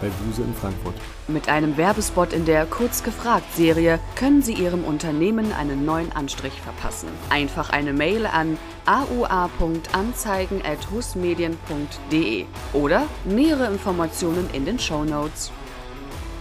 bei Buse in Frankfurt. Mit einem Werbespot in der Kurz gefragt Serie können Sie Ihrem Unternehmen einen neuen Anstrich verpassen. Einfach eine Mail an aua.anzeigen@husmedien.de oder nähere Informationen in den Show Notes.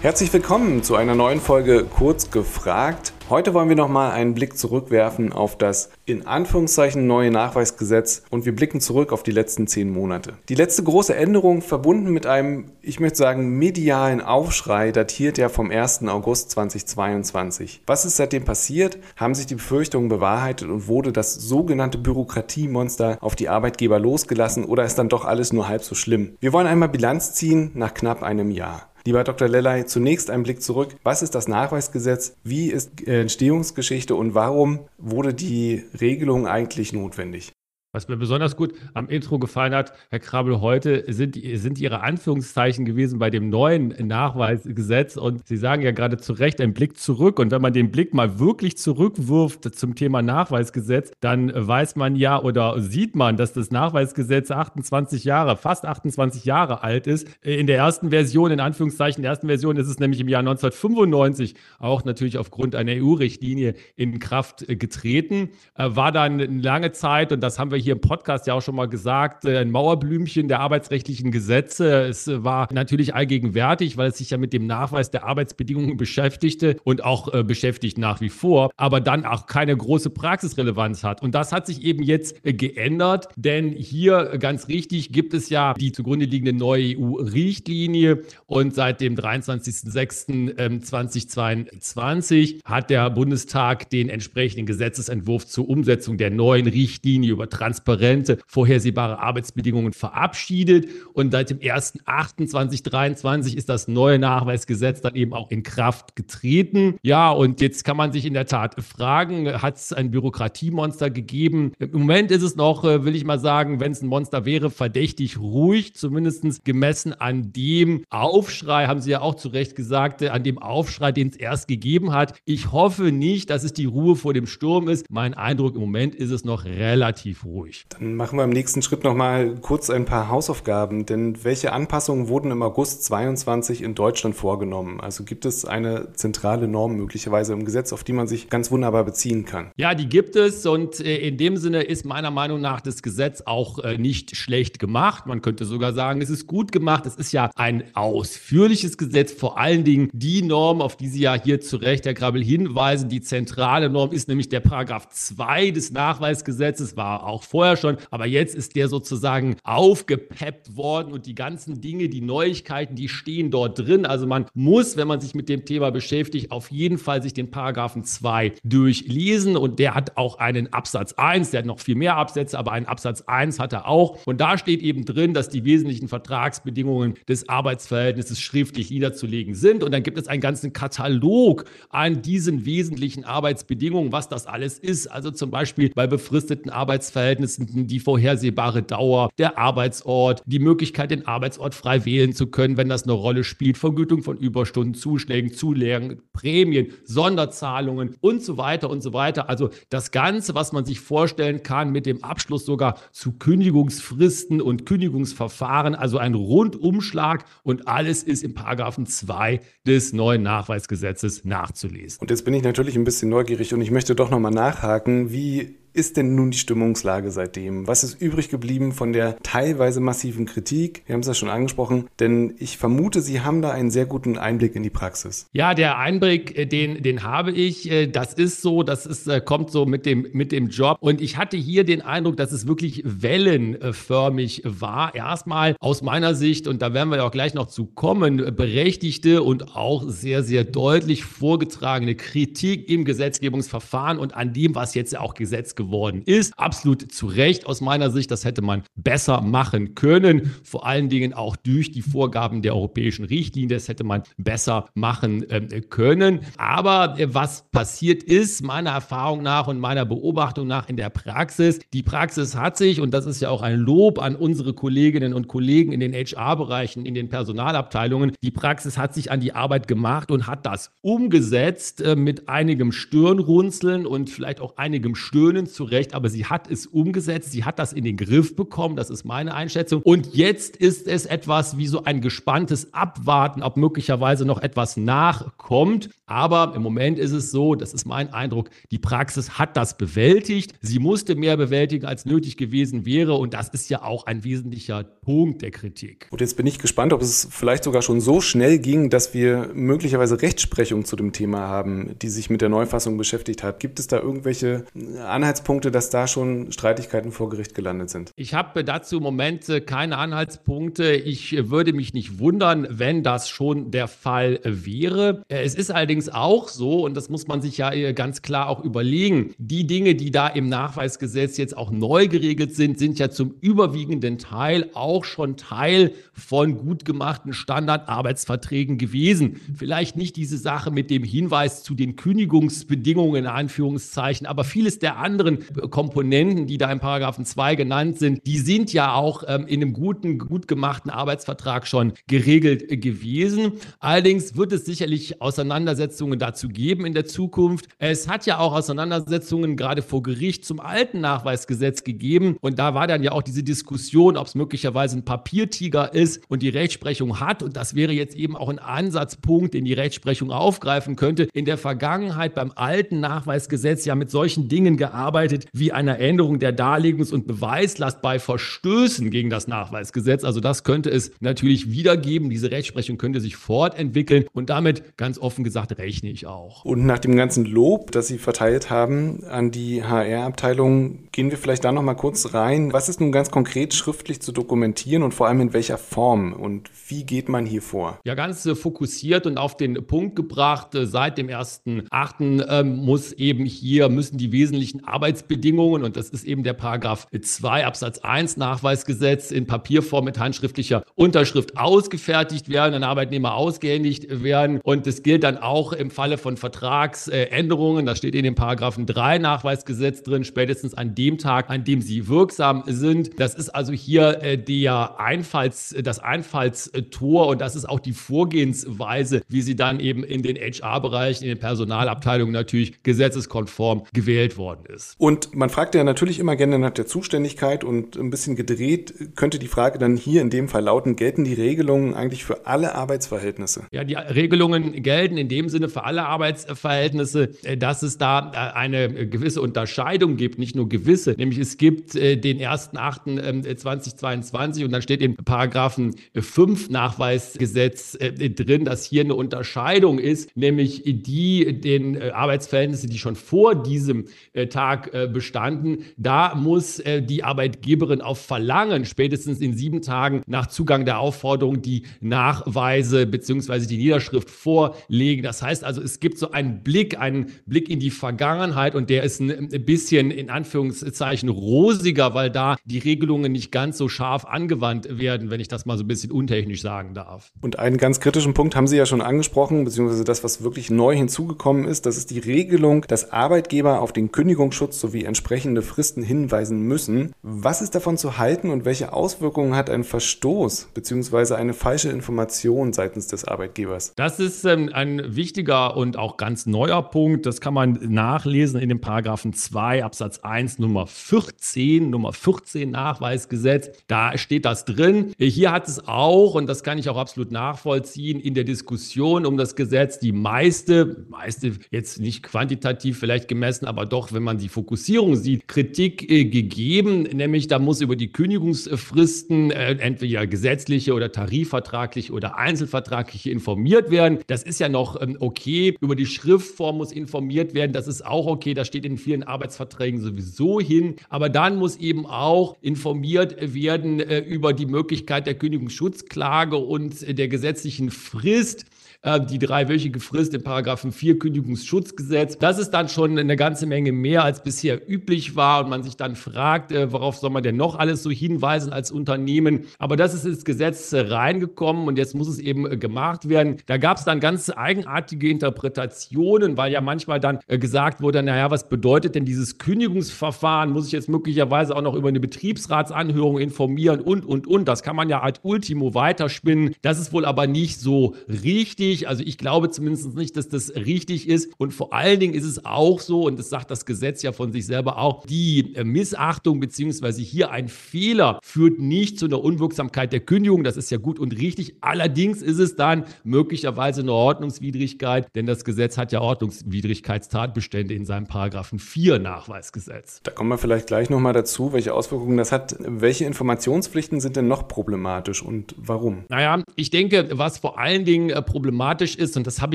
Herzlich willkommen zu einer neuen Folge Kurz gefragt. Heute wollen wir nochmal einen Blick zurückwerfen auf das in Anführungszeichen neue Nachweisgesetz und wir blicken zurück auf die letzten zehn Monate. Die letzte große Änderung, verbunden mit einem, ich möchte sagen, medialen Aufschrei, datiert ja vom 1. August 2022. Was ist seitdem passiert? Haben sich die Befürchtungen bewahrheitet und wurde das sogenannte Bürokratiemonster auf die Arbeitgeber losgelassen oder ist dann doch alles nur halb so schlimm? Wir wollen einmal Bilanz ziehen nach knapp einem Jahr. Lieber Dr. Lellay, zunächst ein Blick zurück. Was ist das Nachweisgesetz? Wie ist Entstehungsgeschichte und warum wurde die Regelung eigentlich notwendig? Was mir besonders gut am Intro gefallen hat, Herr Krabbel, heute sind, sind Ihre Anführungszeichen gewesen bei dem neuen Nachweisgesetz. Und Sie sagen ja gerade zu Recht ein Blick zurück. Und wenn man den Blick mal wirklich zurückwirft zum Thema Nachweisgesetz, dann weiß man ja oder sieht man, dass das Nachweisgesetz 28 Jahre, fast 28 Jahre alt ist. In der ersten Version, in Anführungszeichen, der ersten Version ist es nämlich im Jahr 1995 auch natürlich aufgrund einer EU-Richtlinie in Kraft getreten. War dann lange Zeit, und das haben wir hier im Podcast ja auch schon mal gesagt, äh, ein Mauerblümchen der arbeitsrechtlichen Gesetze. Es war natürlich allgegenwärtig, weil es sich ja mit dem Nachweis der Arbeitsbedingungen beschäftigte und auch äh, beschäftigt nach wie vor, aber dann auch keine große Praxisrelevanz hat. Und das hat sich eben jetzt äh, geändert, denn hier ganz richtig gibt es ja die zugrunde liegende neue EU-Richtlinie und seit dem 23.06.2022 ähm, hat der Bundestag den entsprechenden Gesetzesentwurf zur Umsetzung der neuen Richtlinie über Trans transparente, vorhersehbare Arbeitsbedingungen verabschiedet. Und seit dem 1.8.2023 ist das neue Nachweisgesetz dann eben auch in Kraft getreten. Ja, und jetzt kann man sich in der Tat fragen, hat es ein Bürokratiemonster gegeben? Im Moment ist es noch, äh, will ich mal sagen, wenn es ein Monster wäre, verdächtig ruhig, zumindest gemessen an dem Aufschrei, haben Sie ja auch zu Recht gesagt, äh, an dem Aufschrei, den es erst gegeben hat. Ich hoffe nicht, dass es die Ruhe vor dem Sturm ist. Mein Eindruck im Moment ist es noch relativ ruhig ruhig. Dann machen wir im nächsten Schritt nochmal kurz ein paar Hausaufgaben. Denn welche Anpassungen wurden im August 22 in Deutschland vorgenommen? Also gibt es eine zentrale Norm möglicherweise im Gesetz, auf die man sich ganz wunderbar beziehen kann? Ja, die gibt es. Und äh, in dem Sinne ist meiner Meinung nach das Gesetz auch äh, nicht schlecht gemacht. Man könnte sogar sagen, es ist gut gemacht. Es ist ja ein ausführliches Gesetz. Vor allen Dingen die Norm, auf die Sie ja hier zu Recht, Herr Krabbel, hinweisen. Die zentrale Norm ist nämlich der Paragraph 2 des Nachweisgesetzes, war auch vorher schon, aber jetzt ist der sozusagen aufgepeppt worden und die ganzen Dinge, die Neuigkeiten, die stehen dort drin. Also man muss, wenn man sich mit dem Thema beschäftigt, auf jeden Fall sich den Paragraphen 2 durchlesen und der hat auch einen Absatz 1, der hat noch viel mehr Absätze, aber einen Absatz 1 hat er auch und da steht eben drin, dass die wesentlichen Vertragsbedingungen des Arbeitsverhältnisses schriftlich niederzulegen sind und dann gibt es einen ganzen Katalog an diesen wesentlichen Arbeitsbedingungen, was das alles ist. Also zum Beispiel bei befristeten Arbeitsverhältnissen Verhältnissen die vorhersehbare Dauer, der Arbeitsort, die Möglichkeit, den Arbeitsort frei wählen zu können, wenn das eine Rolle spielt, Vergütung von Überstunden, Zuschlägen, Zulehren, Prämien, Sonderzahlungen und so weiter und so weiter. Also das Ganze, was man sich vorstellen kann, mit dem Abschluss sogar zu Kündigungsfristen und Kündigungsverfahren, also ein Rundumschlag und alles ist im Paragraphen 2 des neuen Nachweisgesetzes nachzulesen. Und jetzt bin ich natürlich ein bisschen neugierig und ich möchte doch nochmal nachhaken, wie ist denn nun die Stimmungslage seitdem? Was ist übrig geblieben von der teilweise massiven Kritik? Wir haben es ja schon angesprochen, denn ich vermute, Sie haben da einen sehr guten Einblick in die Praxis. Ja, der Einblick, äh, den, den habe ich. Äh, das ist so, das ist, äh, kommt so mit dem, mit dem Job. Und ich hatte hier den Eindruck, dass es wirklich wellenförmig war. Erstmal aus meiner Sicht, und da werden wir ja auch gleich noch zu kommen, berechtigte und auch sehr, sehr deutlich vorgetragene Kritik im Gesetzgebungsverfahren und an dem, was jetzt auch Gesetz geworden ist. Absolut zu Recht aus meiner Sicht. Das hätte man besser machen können. Vor allen Dingen auch durch die Vorgaben der europäischen Richtlinie. Das hätte man besser machen äh, können. Aber äh, was passiert ist, meiner Erfahrung nach und meiner Beobachtung nach in der Praxis, die Praxis hat sich, und das ist ja auch ein Lob an unsere Kolleginnen und Kollegen in den HR-Bereichen, in den Personalabteilungen, die Praxis hat sich an die Arbeit gemacht und hat das umgesetzt äh, mit einigem Stirnrunzeln und vielleicht auch einigem Stöhnen zurecht, aber sie hat es umgesetzt, sie hat das in den Griff bekommen, das ist meine Einschätzung. Und jetzt ist es etwas wie so ein gespanntes Abwarten, ob möglicherweise noch etwas nachkommt. Aber im Moment ist es so, das ist mein Eindruck, die Praxis hat das bewältigt. Sie musste mehr bewältigen, als nötig gewesen wäre. Und das ist ja auch ein wesentlicher Punkt der Kritik. Und jetzt bin ich gespannt, ob es vielleicht sogar schon so schnell ging, dass wir möglicherweise Rechtsprechung zu dem Thema haben, die sich mit der Neufassung beschäftigt hat. Gibt es da irgendwelche Anhaltspunkte, dass da schon Streitigkeiten vor Gericht gelandet sind? Ich habe dazu im Moment keine Anhaltspunkte. Ich würde mich nicht wundern, wenn das schon der Fall wäre. Es ist allerdings auch so, und das muss man sich ja ganz klar auch überlegen, die Dinge, die da im Nachweisgesetz jetzt auch neu geregelt sind, sind ja zum überwiegenden Teil auch schon Teil von gut gemachten Standardarbeitsverträgen gewesen. Vielleicht nicht diese Sache mit dem Hinweis zu den Kündigungsbedingungen in Anführungszeichen, aber vieles der anderen Komponenten, die da in Paragraphen 2 genannt sind, die sind ja auch ähm, in einem guten, gut gemachten Arbeitsvertrag schon geregelt gewesen. Allerdings wird es sicherlich Auseinandersetzungen dazu geben in der Zukunft. Es hat ja auch Auseinandersetzungen gerade vor Gericht zum alten Nachweisgesetz gegeben und da war dann ja auch diese Diskussion, ob es möglicherweise ein Papiertiger ist und die Rechtsprechung hat und das wäre jetzt eben auch ein Ansatzpunkt, den die Rechtsprechung aufgreifen könnte. In der Vergangenheit beim alten Nachweisgesetz ja mit solchen Dingen gearbeitet wie einer Änderung der Darlegungs- und Beweislast bei Verstößen gegen das Nachweisgesetz. Also das könnte es natürlich wiedergeben. Diese Rechtsprechung könnte sich fortentwickeln und damit ganz offen gesagt rechne ich auch. Und nach dem ganzen Lob, das Sie verteilt haben an die HR-Abteilung, gehen wir vielleicht da noch mal kurz rein. Was ist nun ganz konkret schriftlich zu dokumentieren und vor allem in welcher Form und wie geht man hier vor? Ja, ganz äh, fokussiert und auf den Punkt gebracht. Äh, seit dem 1.8. Äh, muss eben hier, müssen die wesentlichen Arbeitsbedingungen und das ist eben der Paragraph 2 Absatz 1 Nachweisgesetz in Papierform mit handschriftlicher Unterschrift ausgefertigt werden, an Arbeitnehmer ausgehändigt werden und das gilt dann auch im Falle von Vertragsänderungen. Das steht in dem Paragraphen 3 Nachweisgesetz drin, spätestens an dem Tag, an dem sie wirksam sind. Das ist also hier äh, der Einfalls, das Einfallstor und das ist auch die Vorgehensweise, wie sie dann eben in den HR-Bereichen, in den Personalabteilungen natürlich gesetzeskonform gewählt worden ist. Und man fragt ja natürlich immer gerne nach der Zuständigkeit und ein bisschen gedreht könnte die Frage dann hier in dem Fall lauten, gelten die Regelungen eigentlich für alle Arbeitsverhältnisse? Ja, die Regelungen gelten in dem Sinne für alle Arbeitsverhältnisse, äh, dass es da äh, eine gewisse Unterscheidung gibt, nicht nur gewisse, nämlich es gibt äh, den 1.8.2022 und dann steht in Paragraphen 5 Nachweisgesetz drin, dass hier eine Unterscheidung ist, nämlich die den Arbeitsverhältnisse, die schon vor diesem Tag bestanden, da muss die Arbeitgeberin auf Verlangen spätestens in sieben Tagen nach Zugang der Aufforderung die Nachweise bzw. die Niederschrift vorlegen. Das heißt also, es gibt so einen Blick, einen Blick in die Vergangenheit und der ist ein bisschen in Anführungszeichen rosiger, weil da die Regelungen nicht ganz so scharf angewandt werden, wenn ich das mal so ein bisschen untechnisch sagen darf. Und einen ganz kritischen Punkt haben Sie ja schon angesprochen, beziehungsweise das, was wirklich neu hinzugekommen ist, das ist die Regelung, dass Arbeitgeber auf den Kündigungsschutz sowie entsprechende Fristen hinweisen müssen. Was ist davon zu halten und welche Auswirkungen hat ein Verstoß beziehungsweise eine falsche Information seitens des Arbeitgebers? Das ist ähm, ein wichtiger und auch ganz neuer Punkt. Das kann man nachlesen in dem Paragraphen 2 Absatz 1 Nummer 14, Nummer 14 Nachweisgesetz. Da steht das drin. Hier hat es auch, und das kann ich auch absolut nachvollziehen, in der Diskussion um das Gesetz die meiste, meiste jetzt nicht quantitativ vielleicht gemessen, aber doch, wenn man die Fokussierung sieht, Kritik äh, gegeben, nämlich da muss über die Kündigungsfristen äh, entweder gesetzliche oder tarifvertragliche oder einzelvertragliche informiert werden. Das ist ja noch ähm, okay. Über die Schriftform muss informiert werden. Das ist auch okay. Das steht in vielen Arbeitsverträgen sowieso hin. Aber dann muss eben auch informiert werden äh, über die Möglichkeit der Kündigungsschutzklage und der gesetzlichen Frist äh, die dreiwöchige Frist in Paragraphen 4 Kündigungsschutzgesetz. Das ist dann schon eine ganze Menge mehr, als bisher üblich war und man sich dann fragt, äh, worauf soll man denn noch alles so hinweisen als Unternehmen. Aber das ist ins Gesetz reingekommen und jetzt muss es eben äh, gemacht werden. Da gab es dann ganz eigenartige Interpretationen, weil ja manchmal dann äh, gesagt wurde, naja, was bedeutet denn dieses Kündigungsverfahren? Muss ich jetzt möglicherweise auch noch über eine Betriebsratsanhörung informieren und, und, und. Das kann man ja ad ultimo weiterspinnen. Das ist wohl aber nicht so richtig. Also ich glaube zumindest nicht, dass das richtig ist. Und vor allen Dingen ist es auch so, und das sagt das Gesetz ja von sich selber auch, die Missachtung beziehungsweise hier ein Fehler führt nicht zu einer Unwirksamkeit der Kündigung. Das ist ja gut und richtig. Allerdings ist es dann möglicherweise eine Ordnungswidrigkeit, denn das Gesetz hat ja Ordnungswidrigkeitstatbestände in seinem Paragraphen 4 Nachweisgesetz. Da kommen wir vielleicht gleich nochmal dazu, welche Auswirkungen das hat. Welche Informationspflichten sind denn noch problematisch und warum? Naja, ich denke, was vor allen Dingen äh, problematisch ist, und das habe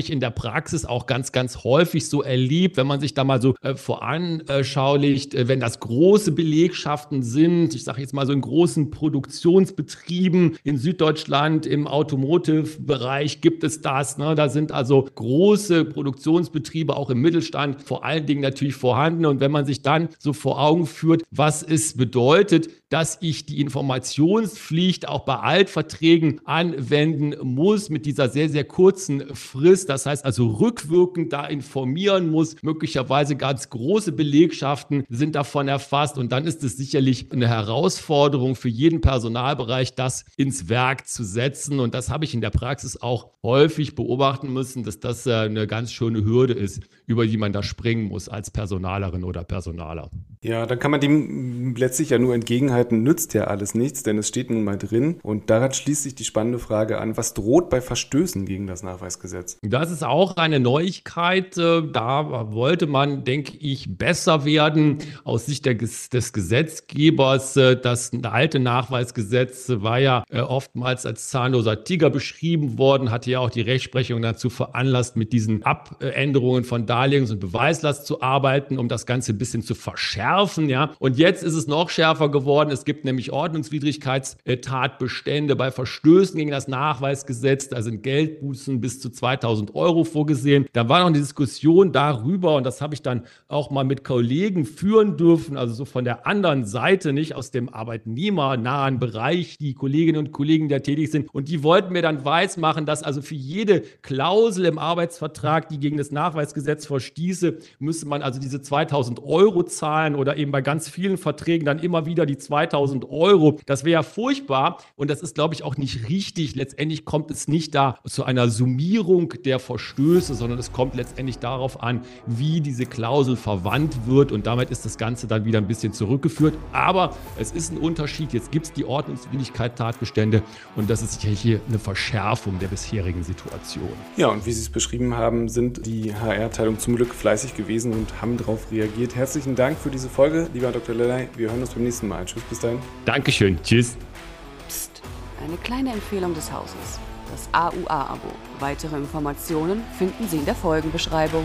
ich in der Praxis auch ganz, ganz häufig so erlebt, wenn man sich da mal so äh, voranschaulicht, äh, wenn das große Belegschaften sind, ich sage jetzt mal so in großen Produktionsbetrieben in Süddeutschland, im Automotive-Bereich gibt es das. Ne? Da sind also große Produktionsbetriebe auch im Mittelstand vor allen Dingen natürlich vorhanden. Und wenn man sich dann so vor Augen führt, was es bedeutet, dass ich die Informationspflicht auch bei Altverträgen anwenden muss mit dieser sehr, sehr kurzen Frist. Das heißt also rückwirkend da informieren muss. Möglicherweise ganz große Belegschaften sind davon erfasst. Und dann ist es sicherlich eine Herausforderung für jeden Personalbereich, das ins Werk zu setzen. Und das habe ich in der Praxis auch häufig beobachten müssen, dass das äh, eine ganz schöne Hürde ist, über die man da springen muss als Personalerin oder Personaler. Ja, dann kann man dem letztlich ja nur entgegenhalten, nützt ja alles nichts, denn es steht nun mal drin. Und daran schließt sich die spannende Frage an, was droht bei Verstößen gegen das Nachweisgesetz? Das ist auch eine Neuigkeit. Äh, da wollte man, denke ich, besser werden aus Sicht der, des Gesetzgebers. Äh, das alte Nachweisgesetz war ja äh, oftmals als zahnloser Tiger beschrieben worden, hatte ja auch die Rechtsprechung dazu veranlasst, mit diesen Abänderungen von Darlehens- und Beweislast zu arbeiten, um das Ganze ein bisschen zu verschärfen schärfen, ja. Und jetzt ist es noch schärfer geworden. Es gibt nämlich Ordnungswidrigkeitstatbestände bei Verstößen gegen das Nachweisgesetz. Da sind Geldbußen bis zu 2000 Euro vorgesehen. Da war noch eine Diskussion darüber und das habe ich dann auch mal mit Kollegen führen dürfen, also so von der anderen Seite, nicht aus dem arbeitnehmernahen Bereich, die Kolleginnen und Kollegen, die da tätig sind. Und die wollten mir dann weismachen, dass also für jede Klausel im Arbeitsvertrag, die gegen das Nachweisgesetz verstieße, müsste man also diese 2000 Euro zahlen oder eben bei ganz vielen Verträgen dann immer wieder die 2000 Euro. Das wäre ja furchtbar und das ist, glaube ich, auch nicht richtig. Letztendlich kommt es nicht da zu einer Summierung der Verstöße, sondern es kommt letztendlich darauf an, wie diese Klausel verwandt wird und damit ist das Ganze dann wieder ein bisschen zurückgeführt. Aber es ist ein Unterschied. Jetzt gibt es die Ordnungswidrigkeit Tatbestände und das ist sicherlich hier eine Verschärfung der bisherigen Situation. Ja, und wie Sie es beschrieben haben, sind die HR-Abteilung zum Glück fleißig gewesen und haben darauf reagiert. Herzlichen Dank für diese diese Folge, lieber Dr. Lellay. Wir hören uns beim nächsten Mal. Tschüss, bis dahin. Dankeschön. Tschüss. Psst, eine kleine Empfehlung des Hauses. Das AUA-Abo. Weitere Informationen finden Sie in der Folgenbeschreibung.